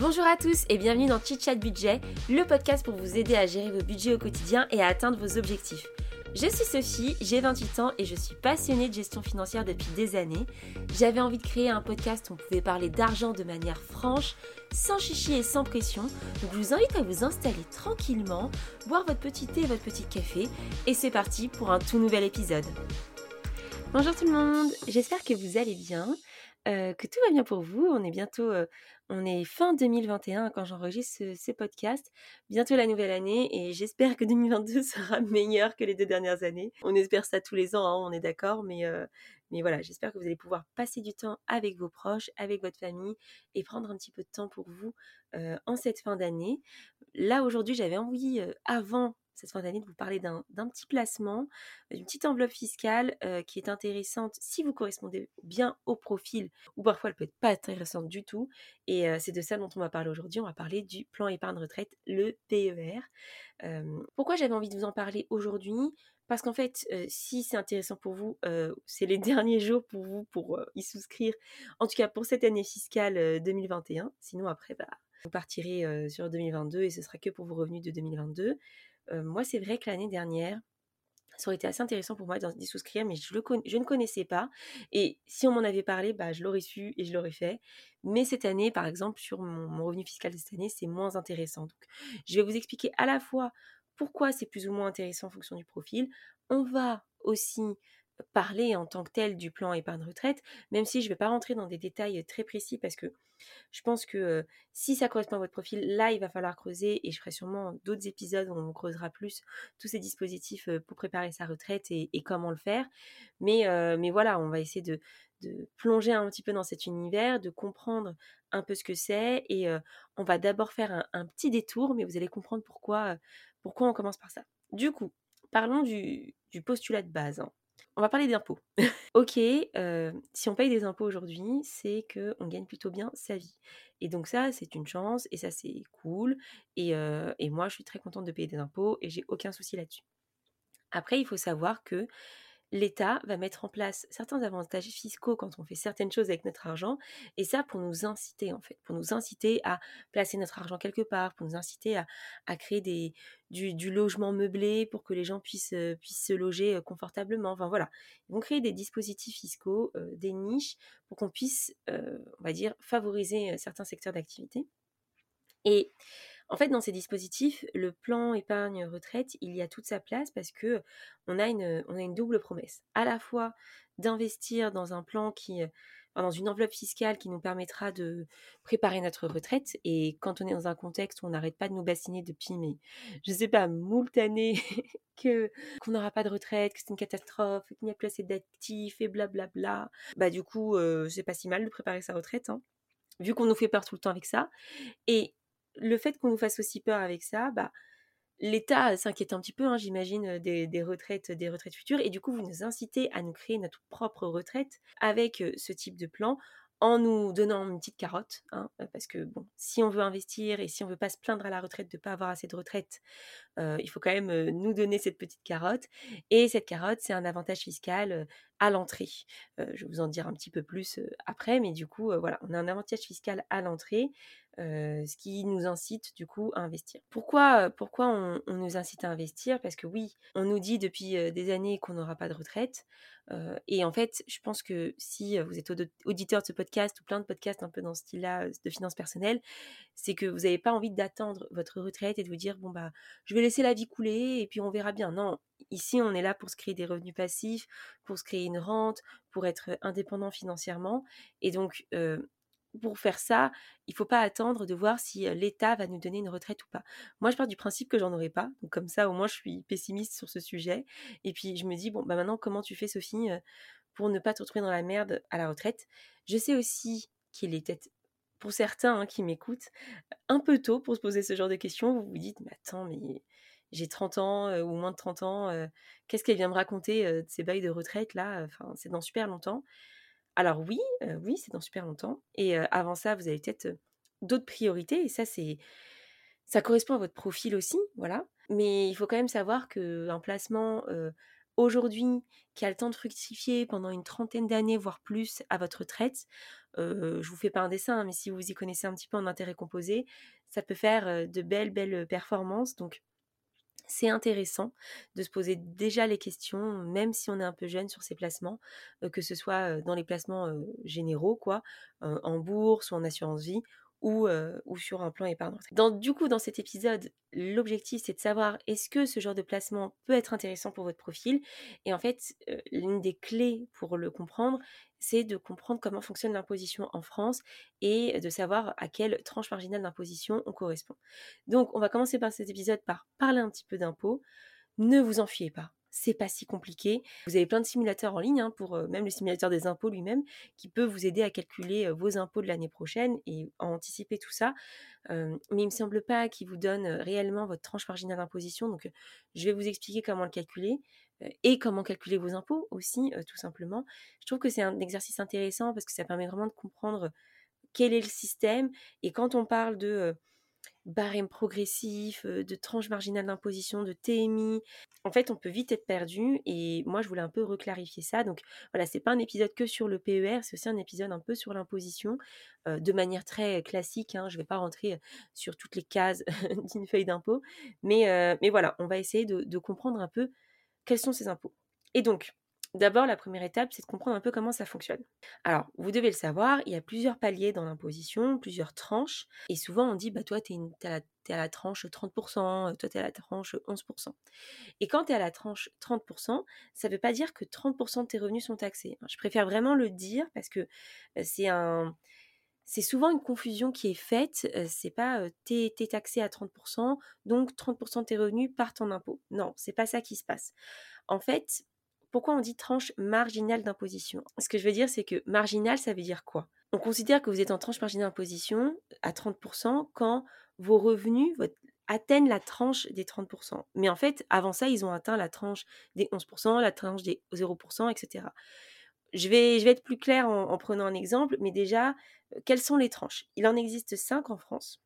Bonjour à tous et bienvenue dans Chit Chat Budget, le podcast pour vous aider à gérer vos budgets au quotidien et à atteindre vos objectifs. Je suis Sophie, j'ai 28 ans et je suis passionnée de gestion financière depuis des années. J'avais envie de créer un podcast où on pouvait parler d'argent de manière franche, sans chichi et sans pression. Donc je vous invite à vous installer tranquillement, boire votre petit thé et votre petit café et c'est parti pour un tout nouvel épisode. Bonjour tout le monde, j'espère que vous allez bien. Euh, que tout va bien pour vous. On est bientôt, euh, on est fin 2021 quand j'enregistre ce, podcast. Bientôt la nouvelle année et j'espère que 2022 sera meilleur que les deux dernières années. On espère ça tous les ans, hein, on est d'accord, mais, euh, mais voilà, j'espère que vous allez pouvoir passer du temps avec vos proches, avec votre famille et prendre un petit peu de temps pour vous en cette fin d'année. Là aujourd'hui, j'avais envie avant cette fin d'année de vous parler d'un petit placement, d'une petite enveloppe fiscale euh, qui est intéressante si vous correspondez bien au profil, ou parfois elle peut être pas intéressante du tout. Et euh, c'est de ça dont on va parler aujourd'hui. On va parler du plan épargne retraite, le PER. Euh, pourquoi j'avais envie de vous en parler aujourd'hui? Parce qu'en fait, si c'est intéressant pour vous, c'est les derniers jours pour vous pour y souscrire. En tout cas, pour cette année fiscale 2021. Sinon, après, bah, vous partirez sur 2022 et ce sera que pour vos revenus de 2022 moi, c'est vrai que l'année dernière, ça aurait été assez intéressant pour moi d'y souscrire, mais je, ne connaissais pas. Et si on m'en avait parlé, bah, je l'aurais su et je l'aurais fait. Mais cette année, par exemple, sur mon, revenu fiscal de cette année, c'est moins intéressant. Donc, je vais vous expliquer à la fois pourquoi c'est plus ou moins intéressant en fonction du profil. On va aussi parler en tant que tel du plan épargne retraite, même si je ne vais pas rentrer dans des détails très précis parce que je pense que si ça correspond à votre profil, là, il va falloir creuser et je ferai sûrement d'autres épisodes où on creusera plus tous ces dispositifs pour préparer sa retraite et, comment le faire. Mais, voilà, on va essayer de, plonger un petit peu dans cet univers, de comprendre un peu ce que c'est et on va d'abord faire un, petit détour, mais vous allez comprendre pourquoi, pourquoi on commence par ça. Du coup, parlons du, postulat de base. Hein. On va parler d'impôts. ok, si on paye des impôts aujourd'hui, c'est qu'on gagne plutôt bien sa vie. Et donc ça, c'est une chance et ça, c'est cool. Et, et, moi, je suis très contente de payer des impôts et j'ai aucun souci là-dessus. Après, il faut savoir que l'État va mettre en place certains avantages fiscaux quand on fait certaines choses avec notre argent, et ça pour nous inciter en fait, pour nous inciter à placer notre argent quelque part, pour nous inciter à, créer du, logement meublé pour que les gens puissent, euh, se loger euh, confortablement. Enfin voilà, ils vont créer des dispositifs fiscaux, euh, des niches pour qu'on puisse, on va dire, favoriser certains secteurs d'activité. En fait, dans ces dispositifs, le plan épargne retraite, il y a toute sa place parce que on a une, double promesse. À la fois d'investir dans un plan qui, dans une enveloppe fiscale qui nous permettra de préparer notre retraite. Et quand on est dans un contexte où on n'arrête pas de nous bassiner depuis, mais je sais pas, moult que qu'on n'aura pas de retraite, que c'est une catastrophe, qu'il n'y a plus assez d'actifs et blablabla, bah du coup, c'est pas si mal de préparer sa retraite. Hein, vu qu'on nous fait peur tout le temps avec ça. Et le fait qu'on nous fasse aussi peur avec ça, bah, l'État s'inquiète un petit peu, hein, j'imagine, des, retraites, des retraites futures, et du coup, vous nous incitez à nous créer notre propre retraite avec ce type de plan en nous donnant une petite carotte, hein, parce que si on veut investir et si on veut pas se plaindre à la retraite de ne pas avoir assez de retraite, il faut quand même nous donner cette petite carotte. Et cette carotte, c'est un avantage fiscal à l'entrée. je vais vous en dire un petit peu plus après, mais du coup, voilà, on a un avantage fiscal à l'entrée ce qui nous incite du coup à investir. Pourquoi, pourquoi on, nous incite à investir? Parce que oui, on nous dit depuis des années qu'on n'aura pas de retraite. et en fait, je pense que si vous êtes auditeur de ce podcast ou plein de podcasts un peu dans ce style-là de finances personnelles, c'est que vous n'avez pas envie d'attendre votre retraite et de vous dire bon bah je vais laisser la vie couler et puis on verra bien. Non, ici on est là pour se créer des revenus passifs, pour se créer une rente, pour être indépendant financièrement. Et donc pour faire ça, il ne faut pas attendre de voir si l'État va nous donner une retraite ou pas. Moi, je pars du principe que j'en aurai pas. Donc comme ça, au moins, je suis pessimiste sur ce sujet. Et puis, je me dis, bon, bah maintenant, comment tu fais, Sophie, pour ne pas te retrouver dans la merde à la retraite? Je sais aussi qu'il est peut-être, pour certains hein, qui m'écoutent, un peu tôt pour se poser ce genre de questions. Vous vous dites, mais attends, mais j'ai 30 ans ou moins de 30 ans, qu'est-ce qu'elle vient me raconter de ces bails de retraite là Enfin, c'est dans super longtemps. Alors oui, oui, c'est dans super longtemps. Et avant ça, vous avez peut-être d'autres priorités. Et ça, c'est ça correspond à votre profil aussi, voilà. Mais il faut quand même savoir qu'un placement aujourd'hui, qui a le temps de fructifier pendant une trentaine d'années, voire plus, à votre retraite, je vous fais pas un dessin, hein, mais si vous y connaissez un petit peu en intérêt composé, ça peut faire de belles, belles performances. Donc, c'est intéressant de se poser déjà les questions, même si on est un peu jeune sur ces placements, que ce soit dans les placements généraux, quoi, en bourse ou en assurance vie, ou, ou sur un plan épargne Dans, du coup, dans cet épisode, l'objectif, c'est de savoir est-ce que ce genre de placement peut être intéressant pour votre profil? Et en fait, l'une des clés pour le comprendre, c'est de comprendre comment fonctionne l'imposition en France et de savoir à quelle tranche marginale d'imposition on correspond. Donc, on va commencer par cet épisode par parler un petit peu d'impôts. Ne vous en fiez pas c'est pas si compliqué. Vous avez plein de simulateurs en ligne, hein, pour même le simulateur des impôts lui-même, qui peut vous aider à calculer vos impôts de l'année prochaine et à anticiper tout ça. mais il me semble pas qu'il vous donne réellement votre tranche marginale d'imposition. Donc, je vais vous expliquer comment le calculer et comment calculer vos impôts aussi, tout simplement. Je trouve que c'est un exercice intéressant parce que ça permet vraiment de comprendre quel est le système. Et quand on parle de barème progressif, de tranche marginale d'imposition, de TMI. En fait, on peut vite être perdu et moi, je voulais un peu reclarifier ça. Donc voilà, c'est pas un épisode que sur le PER, c'est aussi un épisode un peu sur l'imposition de manière très classique. Hein. Je vais pas rentrer sur toutes les cases d'une feuille d'impôt, mais, mais voilà, on va essayer de comprendre un peu quels sont ces impôts. Et donc, D'abord, la première étape, c'est de comprendre un peu comment ça fonctionne. Alors, vous devez le savoir, il y a plusieurs paliers dans l'imposition, plusieurs tranches. Et souvent, on dit, bah, toi, tu es, à la tranche 30%, toi, tu es à la tranche 11%. Et quand tu es à la tranche 30%, ça ne veut pas dire que 30% de tes revenus sont taxés. Je préfère vraiment le dire parce que c'est un c'est souvent une confusion qui est faite. C'est pas t'es es taxé à 30%, donc 30% de tes revenus partent en impôt. Non, c'est pas ça qui se passe. En fait, pourquoi on dit tranche marginale d'imposition? Ce que je veux dire, c'est que marginal, ça veut dire quoi? On considère que vous êtes en tranche marginale d'imposition à 30% quand vos revenus atteignent la tranche des 30%. Mais en fait, avant ça, ils ont atteint la tranche des 11%, la tranche des 0%, etc. Je vais, être plus clair en, en prenant un exemple, mais déjà, euh, quelles sont les tranches? Il en existe 5 en France.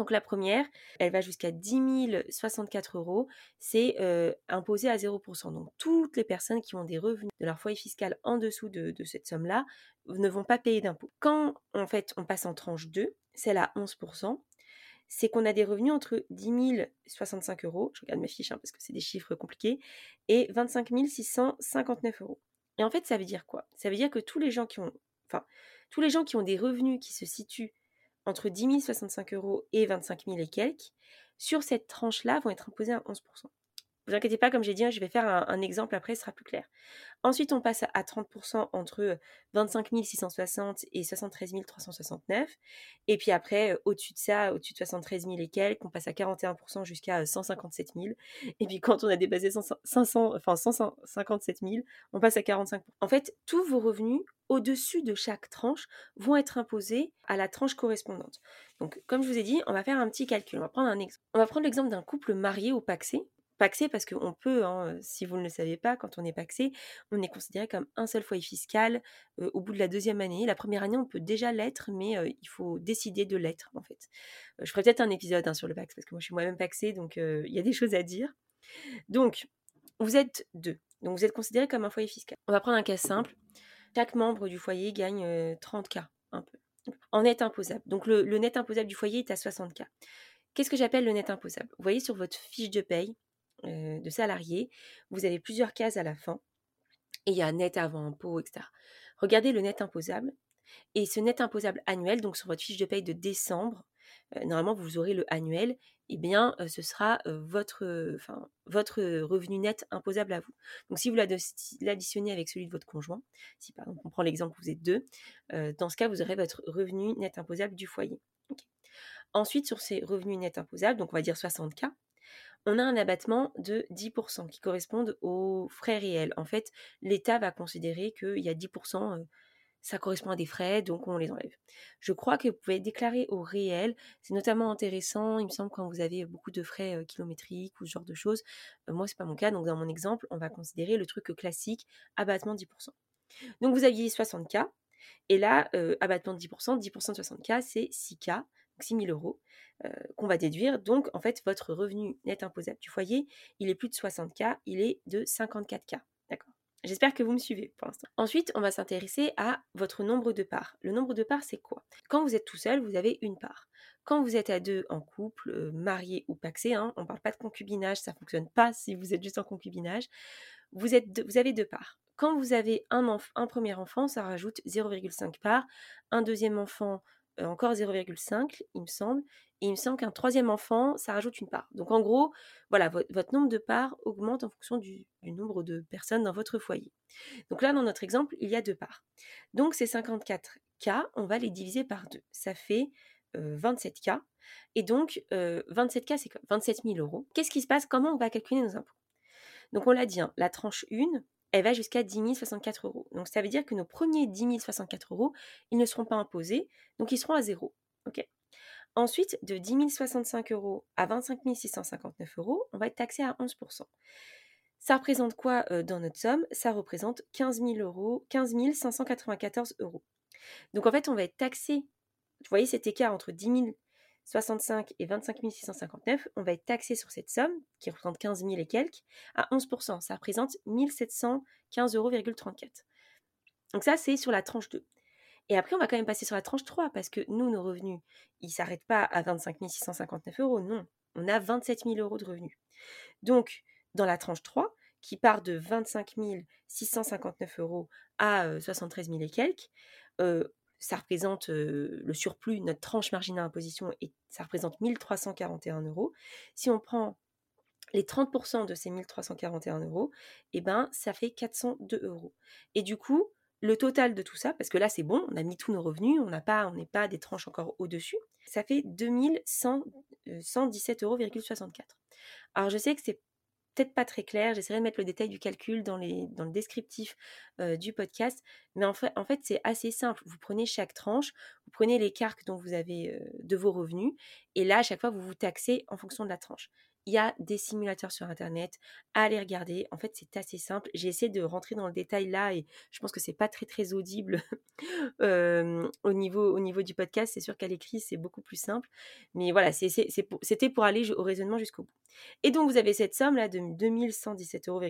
Donc la première, elle va jusqu'à 10 064 euros, c'est euh, imposé à 0%. Donc toutes les personnes qui ont des revenus de leur foyer fiscal en dessous de, cette somme-là ne vont pas payer d'impôt. Quand en fait on passe en tranche 2, celle à 11%, c'est qu'on a des revenus entre 10 065 euros, je regarde mes fiches hein, parce que c'est des chiffres compliqués, et 25 659 euros. Et en fait, ça veut dire quoi? Ça veut dire que tous les gens qui ont, enfin, tous les gens qui ont des revenus qui se situent entre 10 065 euros et 25 000 et quelques, sur cette tranche-là, vont être imposés à 11%. Vous inquiétez pas, comme j'ai dit, hein, je vais faire un, exemple après, ce sera plus clair. Ensuite, on passe à 30% entre 25 660 et 73 369. Et puis après, au-dessus de ça, au-dessus de 73 000 et quelques, on passe à 41% jusqu'à 157 000. Et puis quand on a dépassé 500, enfin 157 000, on passe à 45%. En fait, tous vos revenus au-dessus de chaque tranche vont être imposés à la tranche correspondante. Donc, comme je vous ai dit, on va faire un petit calcul. On va prendre. On va prendre l'exemple d'un couple marié ou paxé paxé parce qu'on peut, hein, si vous ne le savez pas, quand on est paxé, on est considéré comme un seul foyer fiscal au bout de la deuxième année. La première année, on peut déjà l'être, mais il faut décider de l'être en fait. je ferai peut-être un épisode hein, sur le pax parce que moi je suis moi-même paxé, donc il y a des choses à dire. Donc, vous êtes deux, donc vous êtes considéré comme un foyer fiscal. On va prendre un cas simple. Chaque membre du foyer gagne 30K, un peu, en net imposable. Donc le, le net imposable du foyer est à 60K. Qu'est-ce que j'appelle le net imposable? Vous voyez sur votre fiche de paye, euh, de salariés, vous avez plusieurs cases à la fin. Et il y a net avant impôt, etc. Regardez le net imposable. Et ce net imposable annuel, donc sur votre fiche de paye de décembre, euh, normalement vous aurez le annuel, et eh bien euh, ce sera votre, votre revenu net imposable à vous. Donc si vous l'additionnez avec celui de votre conjoint, si par exemple on prend l'exemple vous êtes deux, dans ce cas vous aurez votre revenu net imposable du foyer. Ensuite sur ces revenus net imposables, donc on va dire 60K, on a un abattement de 10% qui correspondent aux frais réels. En fait, l'État va considérer qu'il y a 10%, ça correspond à des frais, donc on les enlève. Je crois que vous pouvez déclarer au réel. C'est notamment intéressant, il me semble, quand vous avez beaucoup de frais kilométriques ou ce genre de choses. moi, c'est pas mon cas, donc dans mon exemple, on va considérer le truc classique, abattement de 10%. Donc vous aviez 60K, et là, abattement de 10%, 10% de 60K, c'est 6K. 6 000 euros, qu'on va déduire. Donc, en fait, votre revenu net imposable du foyer, il est plus de 60K, il est de 54K. D'accord? J'espère que vous me suivez pour l'instant. Ensuite, on va s'intéresser à votre nombre de parts. Le nombre de parts, c'est quoi? Quand vous êtes tout seul, vous avez une part. Quand vous êtes à deux en couple, euh, marié ou paxé, hein, on ne parle pas de concubinage, ça ne fonctionne pas si vous êtes juste en concubinage, vous, avez deux parts. Quand vous avez un, un premier enfant, ça rajoute 0,5 parts. Un deuxième enfant, euh, encore 0,5, il me semble. Et il me semble qu'un troisième enfant, ça rajoute une part. Donc en gros, voilà, votre, nombre de parts augmente en fonction du, nombre de personnes dans votre foyer. Donc là, dans notre exemple, il y a deux parts. Donc ces 54K, on va les diviser par deux. Ça fait 27K. Euh, Et donc, 27K, euh, c'est quoi? 27 000 euros. Qu'est-ce qui se passe? Comment on va calculer nos impôts? Donc on l'a dit, hein, la tranche 1, elle va jusqu'à 10 064 euros. Donc ça veut dire que nos premiers 10 064 euros, ils ne seront pas imposés, donc ils seront à zéro. Ensuite, de 10 065 euros à 25 659 euros, on va être taxé à 11%. Ça représente quoi euh, dans notre somme? Ça représente 15 000 euros, 15 594 euros. Donc en fait, on va être taxé. Vous voyez cet écart entre 10 065 et 25 659, on va être taxé sur cette somme, qui représente 15 000 et quelques, à 11%. Ça représente 1715,34 euros. Donc ça, c'est sur la tranche 2. Et après, on va quand même passer sur la tranche 3 parce que nous, nos revenus, ils ne s'arrêtent pas à 25 659 euros. Non, on a 27 000 euros de revenus. Donc, dans la tranche 3, qui part de 25 659 euros à 73 000 et quelques, ça représente le surplus, notre tranche marginale d'imposition, et ça représente 1341 euros. Si on prend les 30% de ces 1341 euros, eh ben, ça fait 402 euros. Et du coup, le total de tout ça, parce que là c'est bon, on a mis tous nos revenus, on n'a pas, on n'est pas des tranches encore au-dessus, ça fait 2117,64 euros. Alors je sais que c'est peut-être pas très clair, j'essaierai de mettre le détail du calcul dans, le descriptif du podcast, mais en fait, c'est assez simple. Vous prenez chaque tranche, vous prenez les cartes dont vous avez de vos revenus, et là à chaque fois vous vous taxez en fonction de la tranche. Il y a des simulateurs sur Internet, allez regarder. En fait, c'est assez simple. J'ai essayé de rentrer dans le détail là et je pense que c'est pas très très audible au, niveau, au niveau du podcast. C'est sûr qu'à l'écrit, c'est beaucoup plus simple. Mais voilà, c'était pour, aller au raisonnement jusqu'au bout. Et donc, vous avez cette somme là de 2117,64 euros.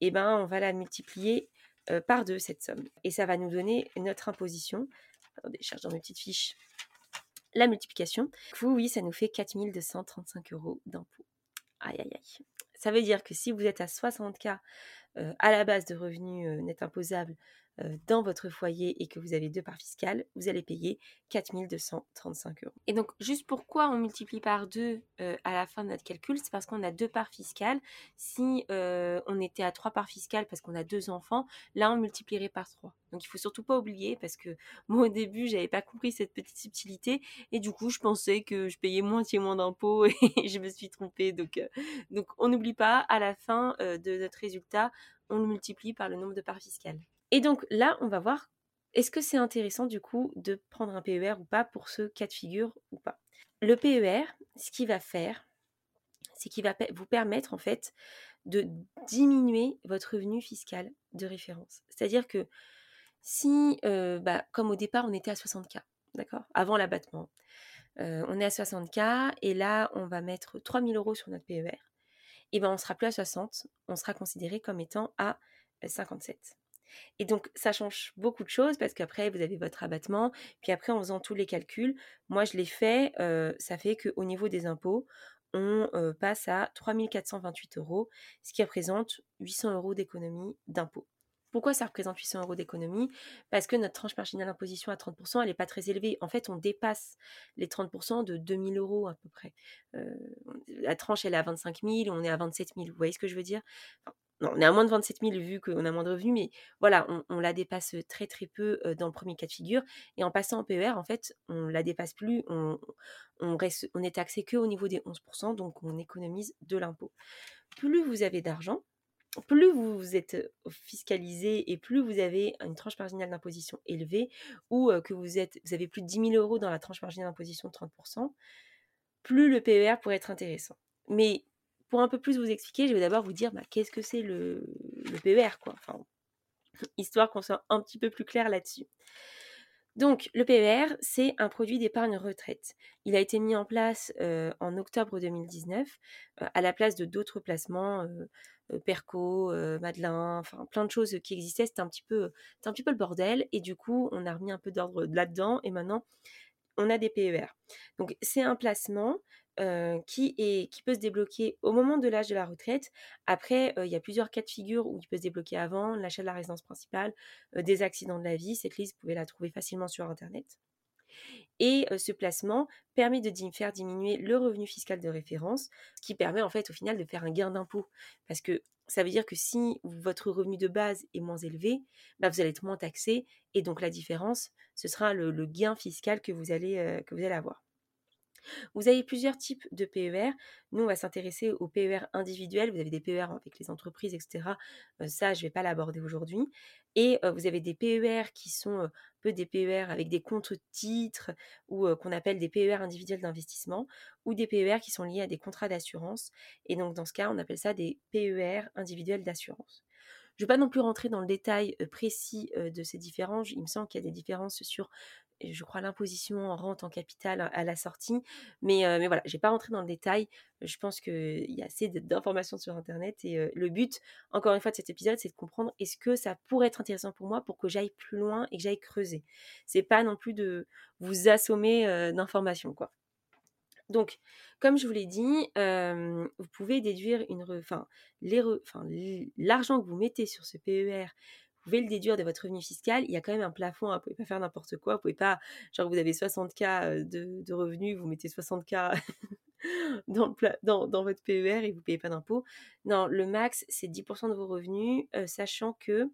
Et ben, on va la multiplier par deux, cette somme. Et ça va nous donner notre imposition. Attendez, je cherche dans mes petites fiches la multiplication. Vous, oui, ça nous fait 4235 euros d'impôt. Aïe, aïe, aïe. Ça veut dire que si vous êtes à 60K euh, à la base de revenus euh, net imposables dans votre foyer et que vous avez deux parts fiscales, vous allez payer 4235 euros. Et donc, juste pourquoi on multiplie par deux à la fin de notre calcul, c'est parce qu'on a deux parts fiscales. Si on était à trois parts fiscales parce qu'on a deux enfants, là, on multiplierait par trois. Donc, il faut surtout pas oublier parce que moi, au début, j'avais pas compris cette petite subtilité et du coup, je pensais que je payais moitié moins d'impôts et je me suis trompée. Donc, donc on n'oublie pas, à la fin de notre résultat, on le multiplie par le nombre de parts fiscales. Et donc là, on va voir est-ce que c'est intéressant du coup de prendre un PER ou pas pour ce cas de figure ou pas? Le PER, ce qu'il va faire, c'est qu'il va vous permettre en fait de diminuer votre revenu fiscal de référence. C'est-à-dire que si, euh, bah, comme au départ, on était à 60K, d'accord? Avant l'abattement. Euh, on est à 60K et là, on va mettre 3000 euros sur notre PER. Et ben, on sera plus à 60, on sera considéré comme étant à 57. Et donc, ça change beaucoup de choses parce qu'après, vous avez votre abattement. Puis après, en faisant tous les calculs, moi, je l'ai fait, ça fait qu'au niveau des impôts, on passe à 3428 euros, ce qui représente 800 euros d'économie d'impôts. Pourquoi ça représente 800 euros d'économie? Parce que notre tranche marginale d'imposition à 30%, elle n'est pas très élevée. En fait, on dépasse les 30% de 2000 euros à peu près. la tranche, elle est à 25 000, on est à 27 000. Vous voyez ce que je veux dire? Non, on est à moins de 27 000 vu qu'on a moins de revenus, mais voilà, on, la dépasse très très peu dans le premier cas de figure. Et en passant en PER, en fait, on la dépasse plus, on, est taxé que au niveau des 11%, donc on économise de l'impôt. Plus vous avez d'argent, plus vous êtes fiscalisé et plus vous avez une tranche marginale d'imposition élevée ou que vous, êtes, vous avez plus de 10 000 euros dans la tranche marginale d'imposition de 30%, plus le PER pourrait être intéressant. Mais pour un peu plus vous expliquer, je vais d'abord vous dire bah, qu'est-ce que c'est le, le PER, quoi. Histoire qu'on soit un petit peu plus clair là-dessus. Donc, le PER, c'est un produit d'épargne retraite. Il a été mis en place en octobre 2019 à la place de d'autres placements, Perco, Madelin, enfin plein de choses qui existaient. C'était un, un petit peu le bordel. Et du coup, on a remis un peu d'ordre là-dedans. Et maintenant, on a des PER. Donc, c'est un placement qui, est, qui peut se débloquer au moment de l'âge de la retraite. Après, il y a plusieurs cas de figure où il peut se débloquer avant, l'achat de la résidence principale, des accidents de la vie. Cette liste, vous pouvez la trouver facilement sur Internet. Et ce placement permet de faire diminuer le revenu fiscal de référence, ce qui permet en fait au final de faire un gain d'impôt. Parce que ça veut dire que si votre revenu de base est moins élevé, bah, vous allez être moins taxé et donc la différence, ce sera le, gain fiscal que vous allez avoir. Vous avez plusieurs types de PER. Nous, on va s'intéresser aux PER individuels. Vous avez des PER avec les entreprises, etc. Euh, ça, je ne vais pas l'aborder aujourd'hui. Et vous avez des PER qui sont un peu des PER avec des comptes titres ou qu'on appelle des PER individuels d'investissement ou des PER qui sont liés à des contrats d'assurance. Et donc, dans ce cas, on appelle ça des PER individuels d'assurance. Je ne vais pas non plus rentrer dans le détail précis de ces différences. Il me semble qu'il y a des différences sur je crois, l'imposition en rente en capital à la sortie. Mais, mais voilà, je n'ai pas rentré dans le détail. Je pense qu'il y a assez d'informations sur Internet. Et le but, encore une fois, de cet épisode, c'est de comprendre est-ce que ça pourrait être intéressant pour moi pour que j'aille plus loin et que j'aille creuser. C'est pas non plus de vous assommer d'informations, quoi. Donc, comme je vous l'ai dit, vous pouvez déduire une, enfin, l'argent que vous mettez sur ce PER vous pouvez le déduire de votre revenu fiscal. Il y a quand même un plafond, hein, vous ne pouvez pas faire n'importe quoi. Vous pouvez pas, genre vous avez 60K de, revenus, vous mettez 60K dans, dans, votre PER et vous ne payez pas d'impôt. Non, le max, c'est 10% de vos revenus, sachant que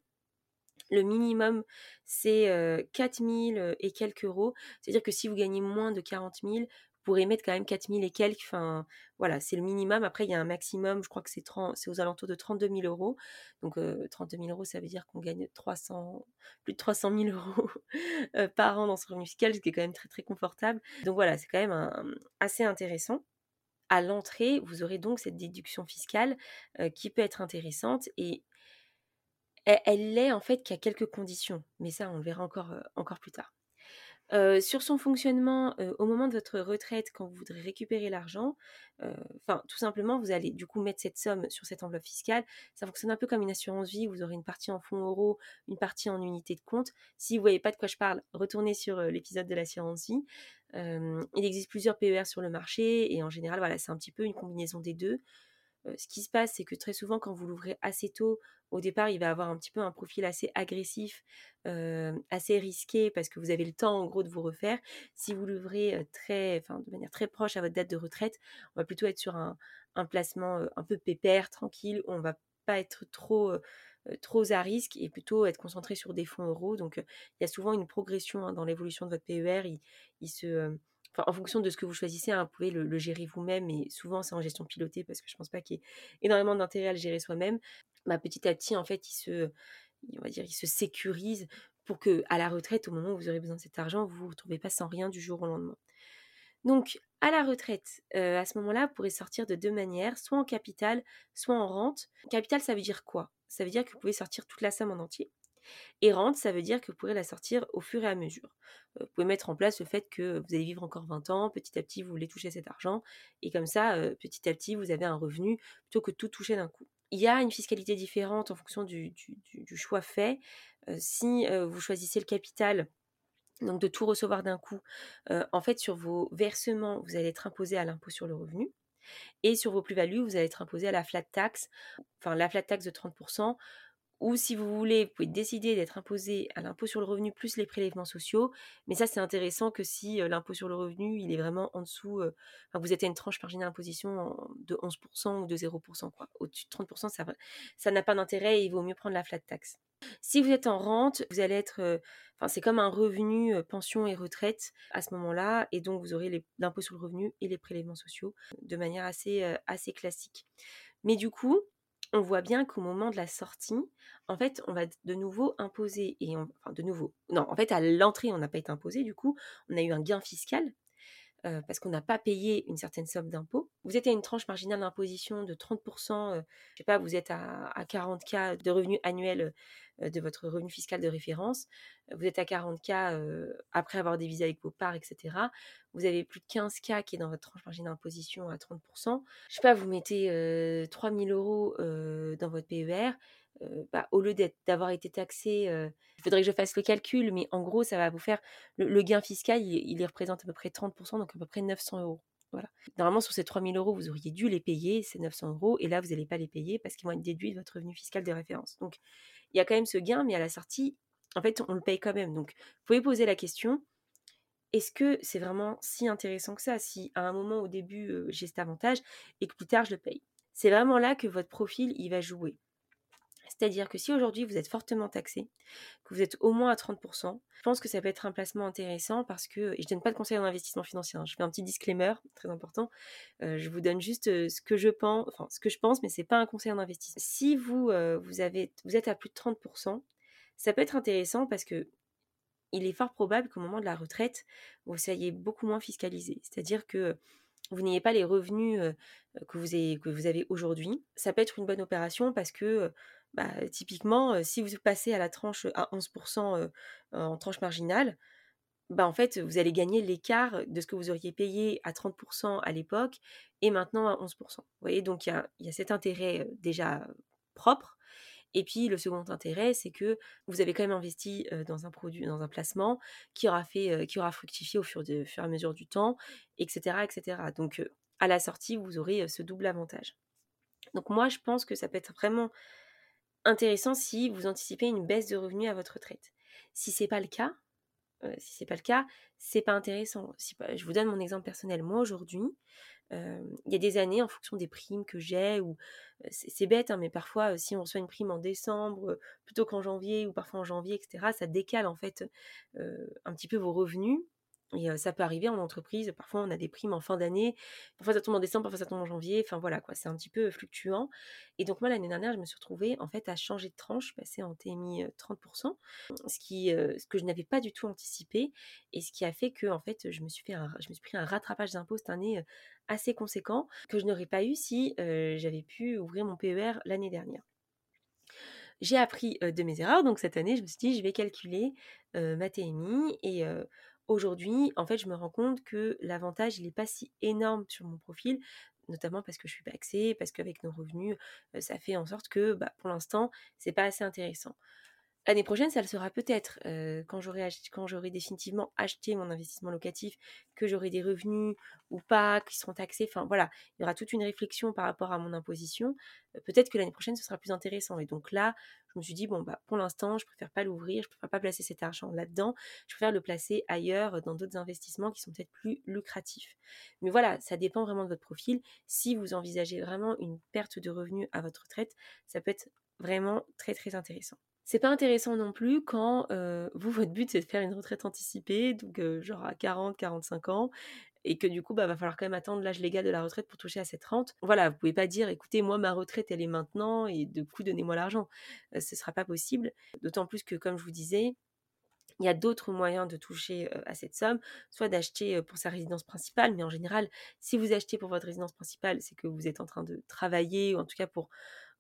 le minimum, c'est 4 000 et quelques euros. C'est-à-dire que si vous gagnez moins de 40 000, pourrez mettre quand même 4000 et quelques. Enfin, voilà, c'est le minimum. Après, il y a un maximum, je crois que c'est, c'est aux alentours de 32 000 euros. Donc, 32 000 euros, ça veut dire qu'on gagne 300, plus de 300 000 euros par an dans ce revenu fiscal, ce qui est quand même très, très confortable. Donc, voilà, c'est quand même assez intéressant. À l'entrée, vous aurez donc cette déduction fiscale qui peut être intéressante et elle l'est en fait qu'à quelques conditions. Mais ça, on le verra encore, encore plus tard sur son fonctionnement, au moment de votre retraite, quand vous voudrez récupérer l'argent, enfin, tout simplement, vous allez du coup mettre cette somme sur cette enveloppe fiscale. Ça fonctionne un peu comme une assurance vie. Vous aurez une partie en fonds euros, une partie en unité de compte. Si vous voyez pas de quoi je parle, retournez sur l'épisode de l'assurance vie. il existe plusieurs PER sur le marché et en général, voilà, c'est un petit peu une combinaison des deux ce qui se passe, c'est que très souvent, quand vous l'ouvrez assez tôt, au départ, il va avoir un petit peu un profil assez agressif, assez risqué, parce que vous avez le temps, en gros, de vous refaire. Si vous l'ouvrez très, enfin, de manière très proche à votre date de retraite, on va plutôt être sur un, placement un peu pépère, tranquille, où on va pas être trop trop à risque et plutôt être concentré sur des fonds euros. Donc, il y a souvent une progression hein, dans l'évolution de votre PER. il se en fonction de ce que vous choisissez, hein, vous pouvez le, gérer vous-même, et souvent c'est en gestion pilotée parce que je ne pense pas qu'il y ait énormément d'intérêt à le gérer soi-même. Bah, petit à petit, en fait, il se sécurise pour que à la retraite, au moment où vous aurez besoin de cet argent, vous ne vous retrouvez pas sans rien du jour au lendemain. Donc, à la retraite, euh, à ce moment-là, vous pourrez sortir de deux manières, soit en capital, soit en rente. Capital, ça veut dire quoi? Ça veut dire que vous pouvez sortir toute la somme en entier. Et rente, ça veut dire que vous pourrez la sortir au fur et à mesure. Euh, vous pouvez mettre en place le fait que vous allez vivre encore 20 ans, petit à petit vous voulez toucher cet argent, et comme ça, euh, petit à petit, vous avez un revenu plutôt que tout toucher d'un coup. Il y a une fiscalité différente en fonction du, choix fait. Euh, si vous choisissez le capital, donc de tout recevoir d'un coup, en fait sur vos versements, vous allez être imposé à l'impôt sur le revenu. Et sur vos plus-values, vous allez être imposé à la flat tax, enfin la flat tax de 30%, ou si vous voulez, vous pouvez décider d'être imposé à l'impôt sur le revenu plus les prélèvements sociaux. Mais ça, c'est intéressant que si l'impôt sur le revenu, il est vraiment en dessous, vous êtes à une tranche marginale d'imposition de 11% ou de 0%. Au-dessus de 30%, ça, n'a pas d'intérêt et il vaut mieux prendre la flat tax. Si vous êtes en rente, vous allez être, c'est comme un revenu pension et retraite à ce moment-là, et donc vous aurez l'impôt sur le revenu et les prélèvements sociaux de manière assez classique. Mais du coup, on voit bien qu'au moment de la sortie, en fait, on va de nouveau imposer, et enfin de nouveau, non, en fait, à l'entrée, on n'a pas été imposé, du coup, on a eu un gain fiscal, parce qu'on n'a pas payé une certaine somme d'impôts. Vous êtes à une tranche marginale d'imposition de 30%, je sais pas, vous êtes à, 40K de revenus annuels de votre revenu fiscal de référence, vous êtes à 40K après avoir divisé avec vos parts, etc. Vous avez plus de 15K qui est dans votre tranche marginale d'imposition à 30%. Je sais pas, vous mettez 3000 euros dans votre PER, bah, au lieu d'avoir été taxé, il faudrait que je fasse le calcul, mais en gros, ça va vous faire le, gain fiscal, il, représente à peu près 30%, donc à peu près 900 euros. Voilà. Normalement, sur ces 3000 euros, vous auriez dû les payer, ces 900 euros, et là, vous n'allez pas les payer parce qu'ils vont être déduits de votre revenu fiscal de référence. Donc, il y a quand même ce gain, mais à la sortie, en fait, on le paye quand même. Donc, vous pouvez poser la question est-ce que c'est vraiment si intéressant que ça si à un moment au début j'ai cet avantage et que plus tard je le paye? C'est vraiment là que votre profil il va jouer. C'est-à-dire que si aujourd'hui vous êtes fortement taxé, que vous êtes au moins à 30%, je pense que ça peut être un placement intéressant parce que, je ne donne pas de conseils en investissement financier, hein, je fais un petit disclaimer très important, euh, je vous donne juste euh, ce que je pense, enfin ce que je pense, mais c'est pas un conseil en investissement. Si vous, euh, vous, avez, vous êtes à plus de 30%, ça peut être intéressant parce que il est fort probable qu'au moment de la retraite, vous soyez beaucoup moins fiscalisé. C'est-à-dire que vous n'ayez pas les revenus que vous avez aujourd'hui. Ça peut être une bonne opération parce que bah, typiquement, si vous passez à la tranche à 11% en tranche marginale, bah, en fait, vous allez gagner l'écart de ce que vous auriez payé à 30% à l'époque et maintenant à 11%. Vous voyez, donc il y a, cet intérêt déjà propre. Et puis le second intérêt, c'est que vous avez quand même investi dans un produit, dans un placement qui aura fait, qui aura fructifié au fur, et à mesure du temps, etc., etc. Donc à la sortie, vous aurez ce double avantage. Donc moi, je pense que ça peut être vraiment intéressant si vous anticipez une baisse de revenus à votre retraite. Si c'est pas le cas, euh, si c'est pas le cas, c'est pas intéressant. Si, je vous donne mon exemple personnel. Moi aujourd'hui, euh, il y a des années, en fonction des primes que j'ai, ou euh, c'est bête, hein, mais parfois, si on reçoit une prime en décembre plutôt qu'en janvier, ou parfois en janvier, etc., ça décale en fait un petit peu vos revenus. Et ça peut arriver en entreprise. Parfois, on a des primes en fin d'année. Parfois, ça tombe en décembre, parfois, ça tombe en janvier. Enfin, voilà, quoi. C'est un petit peu fluctuant. Et donc, moi, l'année dernière, je me suis retrouvée, en fait, à changer de tranche, passer en TMI 30%, ce, qui, ce que je n'avais pas du tout anticipé. Et ce qui a fait que, en fait, je me suis, fait je me suis pris un rattrapage d'impôts cette année assez conséquent que je n'aurais pas eu si j'avais pu ouvrir mon PER l'année dernière j'ai appris de mes erreurs. Donc cette année, je me suis dit, je vais calculer ma TMI et Aujourd'hui, en fait, je me rends compte que l'avantage, il n'est pas si énorme sur mon profil, notamment parce que je suis paxée, parce qu'avec nos revenus, ça fait en sorte que, bah, pour l'instant, c'est pas assez intéressant. L'année prochaine, ça le sera peut-être quand j'aurai quand j'aurai définitivement acheté mon investissement locatif, que j'aurai des revenus ou pas qui seront taxés. Enfin voilà, il y aura toute une réflexion par rapport à mon imposition. peut-être que l'année prochaine, ce sera plus intéressant. Et donc là, je me suis dit bon bah pour l'instant, je préfère pas l'ouvrir, je préfère pas placer cet argent là-dedans. Je préfère le placer ailleurs dans d'autres investissements qui sont peut-être plus lucratifs. Mais voilà, ça dépend vraiment de votre profil. Si vous envisagez vraiment une perte de revenus à votre retraite, ça peut être vraiment très très intéressant. C'est pas intéressant non plus quand vous, votre but, c'est de faire une retraite anticipée, donc genre à 40, 45 ans, et que du coup, bah, va falloir quand même attendre l'âge légal de la retraite pour toucher à cette rente. Voilà, vous pouvez pas dire, écoutez, moi, ma retraite, elle est maintenant, et de coup, donnez-moi l'argent. ce sera pas possible. D'autant plus que, comme je vous disais, il y a d'autres moyens de toucher à cette somme, soit d'acheter pour sa résidence principale, mais en général, si vous achetez pour votre résidence principale, c'est que vous êtes en train de travailler, ou en tout cas pour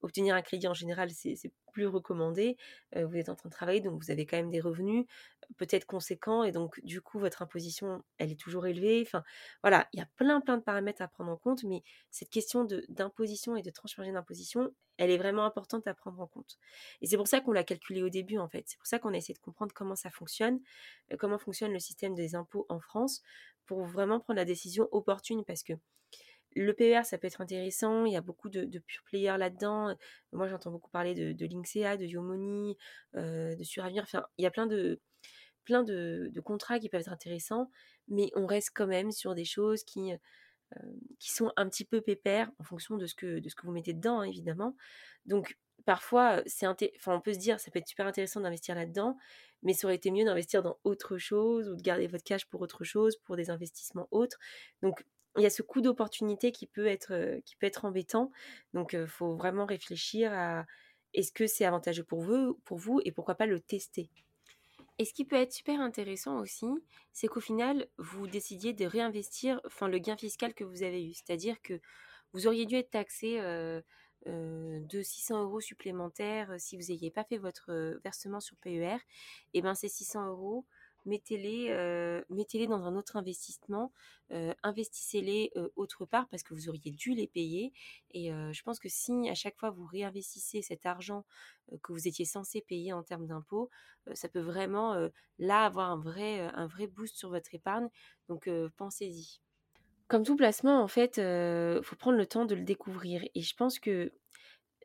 obtenir un crédit en général, c'est plus recommandé. vous êtes en train de travailler, donc vous avez quand même des revenus peut-être conséquents, et donc du coup, votre imposition, elle est toujours élevée. Enfin, voilà, il y a plein, plein de paramètres à prendre en compte, mais cette question d'imposition et de transférer d'imposition, elle est vraiment importante à prendre en compte. Et c'est pour ça qu'on l'a calculé au début, en fait. C'est pour ça qu'on a essayé de comprendre comment ça fonctionne, comment fonctionne le système des impôts en France, pour vraiment prendre la décision opportune, parce que le PER, ça peut être intéressant. Il y a beaucoup de, pure players là-dedans. Moi, j'entends beaucoup parler de, de de Yomoni, euh, de Suravenir. Enfin, il y a plein de, contrats qui peuvent être intéressants, mais on reste quand même sur des choses qui, euh, sont un petit peu pépères en fonction de ce que, vous mettez dedans, hein, évidemment. Donc, parfois, on peut se dire, ça peut être super intéressant d'investir là-dedans, mais ça aurait été mieux d'investir dans autre chose ou de garder votre cash pour autre chose, pour des investissements autres. Donc, il y a ce coût d'opportunité qui peut être qui peut être embêtant. Donc il faut vraiment réfléchir à est-ce que c'est avantageux pour vous pour vous et pourquoi pas le tester. Et ce qui peut être super intéressant aussi, c'est qu'au final, vous décidiez de réinvestir enfin, le gain fiscal que vous avez eu. C'est-à-dire que vous auriez dû être taxé de 600 euros supplémentaires si vous n'aviez pas fait votre versement sur PER. Et bien ces 600 euros, mettez-les mettez-les dans un autre investissement, investissez-les autre part parce que vous auriez dû les payer. Et je pense que si à chaque fois vous réinvestissez cet argent que vous étiez censé payer en termes d'impôts, ça peut vraiment là avoir un vrai, un vrai boost sur votre épargne. Donc pensez-y. Comme tout placement, en fait, il faut prendre le temps de le découvrir. Et je pense que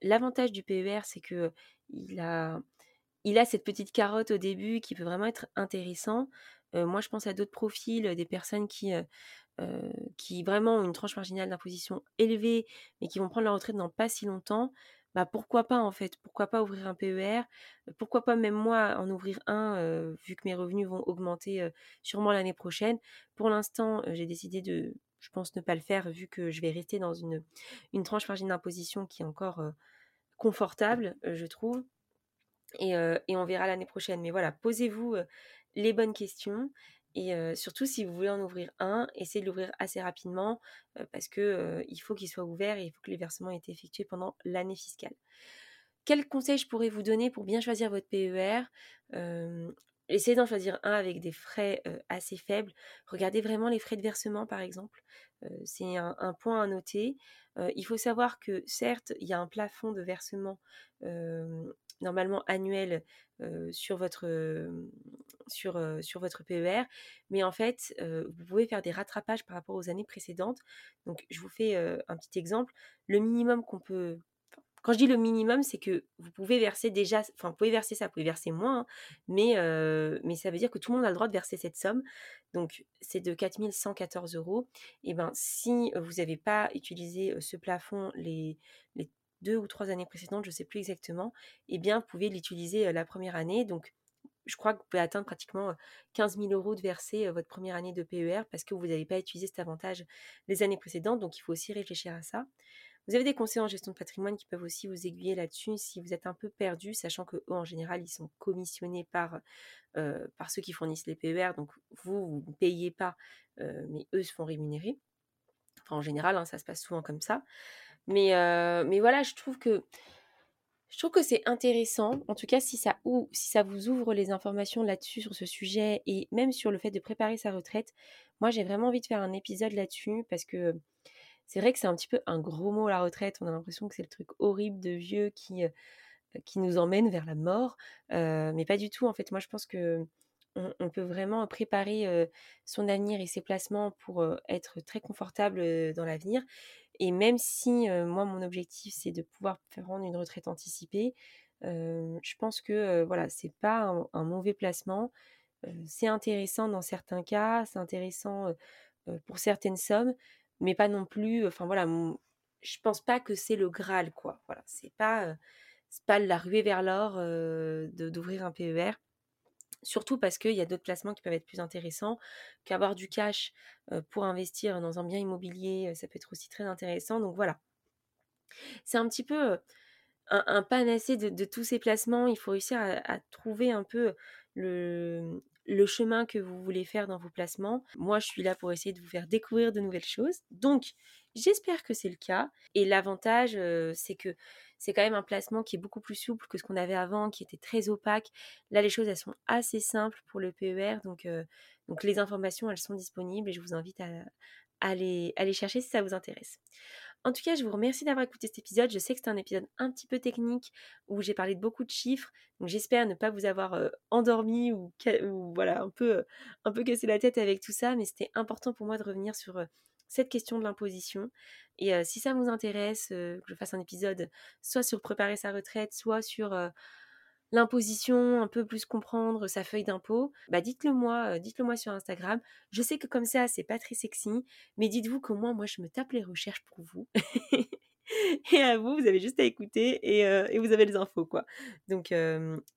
l'avantage du PER, c'est que il a, il a cette petite carotte au début qui peut vraiment être intéressant. moi, je pense à d'autres profils, des personnes qui, vraiment ont une tranche marginale d'imposition élevée, mais qui vont prendre leur retraite dans pas si longtemps. Bah pourquoi pas en fait? Pourquoi pas ouvrir un PER Pourquoi pas même moi en ouvrir un, vu que mes revenus vont augmenter sûrement l'année prochaine Pour l'instant, j'ai décidé de, je pense ne pas le faire vu que je vais rester dans une tranche marginale d'imposition qui est encore confortable, je trouve et, on verra l'année prochaine. Mais voilà, posez-vous les bonnes questions et surtout si vous voulez en ouvrir un, essayez de l'ouvrir assez rapidement parce que il faut qu'il soit ouvert et il faut que les versements aient été effectués pendant l'année fiscale. Quels conseils je pourrais vous donner pour bien choisir votre PER Essayez d'en choisir un avec des frais assez faibles. Regardez vraiment les frais de versement, par exemple. c'est un, point à noter. il faut savoir que certes, il y a un plafond de versement normalement annuel sur, votre, sur, sur votre PER, mais en fait, vous pouvez faire des rattrapages par rapport aux années précédentes. Donc, je vous fais un petit exemple. Le minimum qu'on peut quand je dis le minimum, c'est que vous pouvez verser déjà, enfin, vous pouvez verser ça, vous pouvez verser moins, hein, mais, mais ça veut dire que tout le monde a le droit de verser cette somme. Donc, c'est de 4114 euros. Et ben, si vous n'avez pas utilisé ce plafond les, les deux ou trois années précédentes, je ne sais plus exactement, eh bien, vous pouvez l'utiliser la première année. Donc, je crois que vous pouvez atteindre pratiquement 15 000 euros de verser votre première année de PER parce que vous n'avez pas utilisé cet avantage les années précédentes. Donc, il faut aussi réfléchir à ça. Vous avez des conseils en gestion de patrimoine qui peuvent aussi vous aiguiller là-dessus si vous êtes un peu perdu, sachant que eux, en général, ils sont commissionnés par, par ceux qui fournissent les PER. Donc, vous, vous ne payez pas, mais eux se font rémunérer. Enfin, en général, hein, ça se passe souvent comme ça. Mais, mais voilà, je trouve que que c'est intéressant, en tout cas si ça, ou, si ça vous ouvre les informations là-dessus sur ce sujet et même sur le fait de préparer sa retraite. Moi j'ai vraiment envie de faire un épisode là-dessus parce que c'est vrai que c'est un petit peu un gros mot la retraite. On a l'impression que c'est le truc horrible de vieux qui, qui nous emmène vers la mort, mais pas du tout. En fait, moi je pense que on, peut vraiment préparer son avenir et ses placements pour être très confortable dans l'avenir. Et même si moi, mon objectif, c'est de pouvoir rendre une retraite anticipée, je pense que voilà, c'est pas un, mauvais placement. c'est intéressant dans certains cas, c'est intéressant pour certaines sommes, mais pas non plus. Enfin voilà, je pense pas que c'est le Graal, quoi. Voilà, c'est pas, c'est pas la ruée vers l'or d'ouvrir un PER. Surtout parce qu'il y a d'autres placements qui peuvent être plus intéressants, qu'avoir du cash pour investir dans un bien immobilier, ça peut être aussi très intéressant. Donc voilà. C'est un petit peu un, panacé de, tous ces placements. Il faut réussir à, trouver un peu le chemin que vous voulez faire dans vos placements. Moi, je suis là pour essayer de vous faire découvrir de nouvelles choses. Donc, j'espère que c'est le cas. Et l'avantage, c'est que c'est quand même un placement qui est beaucoup plus souple que ce qu'on avait avant, qui était très opaque. Là, les choses, elles sont assez simples pour le PER, donc, euh, donc les informations, elles sont disponibles et je vous invite à, à, les, chercher si ça vous intéresse. En tout cas, je vous remercie d'avoir écouté cet épisode. Je sais que c'était un épisode un petit peu technique où j'ai parlé de beaucoup de chiffres. Donc j'espère ne pas vous avoir euh, endormi ou, voilà, un peu, un peu cassé la tête avec tout ça. Mais c'était important pour moi de revenir sur euh, cette question de l'imposition. Et si ça vous intéresse, que je fasse un épisode soit sur préparer sa retraite, soit sur l'imposition, un peu plus comprendre sa feuille d'impôt, bah dites-le moi, dites-le moi sur Instagram. Je sais que comme ça, c'est pas très sexy, mais dites-vous qu'au moins moi je me tape les recherches pour vous. et à vous, vous avez juste à écouter et, vous avez les infos quoi. Donc,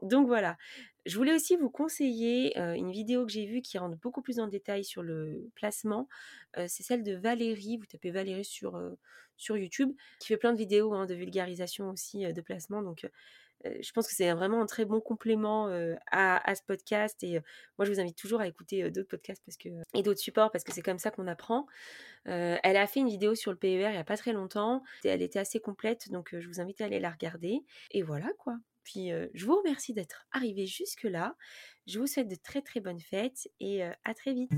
donc voilà. Je voulais aussi vous conseiller une vidéo que j'ai vue qui rentre beaucoup plus en détail sur le placement. c'est celle de Valérie. Vous tapez Valérie sur, YouTube, qui fait plein de vidéos hein, de vulgarisation aussi de placement. Donc je pense que c'est vraiment un très bon complément à, ce podcast. Et moi, je vous invite toujours à écouter d'autres podcasts et d'autres supports parce que c'est comme ça qu'on apprend. elle a fait une vidéo sur le PER il n'y a pas très longtemps. Elle était assez complète, donc je vous invite à aller la regarder. Et voilà quoi. Puis je vous remercie d'être arrivé jusque-là. Je vous souhaite de très très bonnes fêtes et à très vite.